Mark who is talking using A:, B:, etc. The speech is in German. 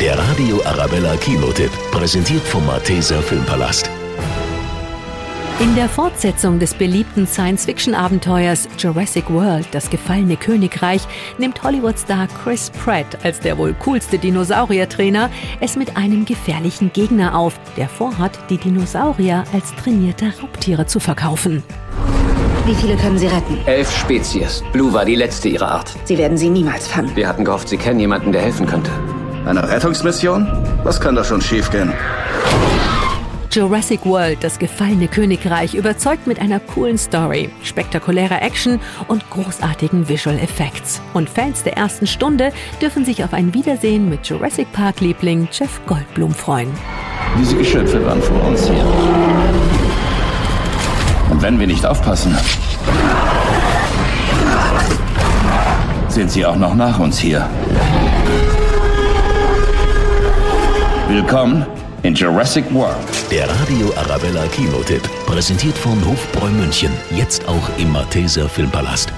A: Der Radio Arabella Kinotipp, präsentiert vom Malteser Filmpalast.
B: In der Fortsetzung des beliebten Science-Fiction-Abenteuers Jurassic World, das gefallene Königreich, nimmt Hollywood-Star Chris Pratt als der wohl coolste Dinosauriertrainer es mit einem gefährlichen Gegner auf, der vorhat, die Dinosaurier als trainierte Raubtiere zu verkaufen.
C: Wie viele können Sie retten?
D: Elf Spezies. Blue war die letzte ihrer Art.
C: Sie werden sie niemals fangen.
D: Wir hatten gehofft, Sie kennen jemanden, der helfen könnte.
E: Eine Rettungsmission? Was kann da schon schiefgehen?
B: Jurassic World, das gefallene Königreich, überzeugt mit einer coolen Story, spektakulärer Action und großartigen Visual Effects. Und Fans der ersten Stunde dürfen sich auf ein Wiedersehen mit Jurassic Park-Liebling Jeff Goldblum freuen.
E: Diese Geschöpfe waren vor uns hier. Und wenn wir nicht aufpassen, sind sie auch noch nach uns hier. Willkommen in Jurassic World.
A: Der Radio Arabella Kinotipp, präsentiert von Hofbräu München. Jetzt auch im Malteser Filmpalast.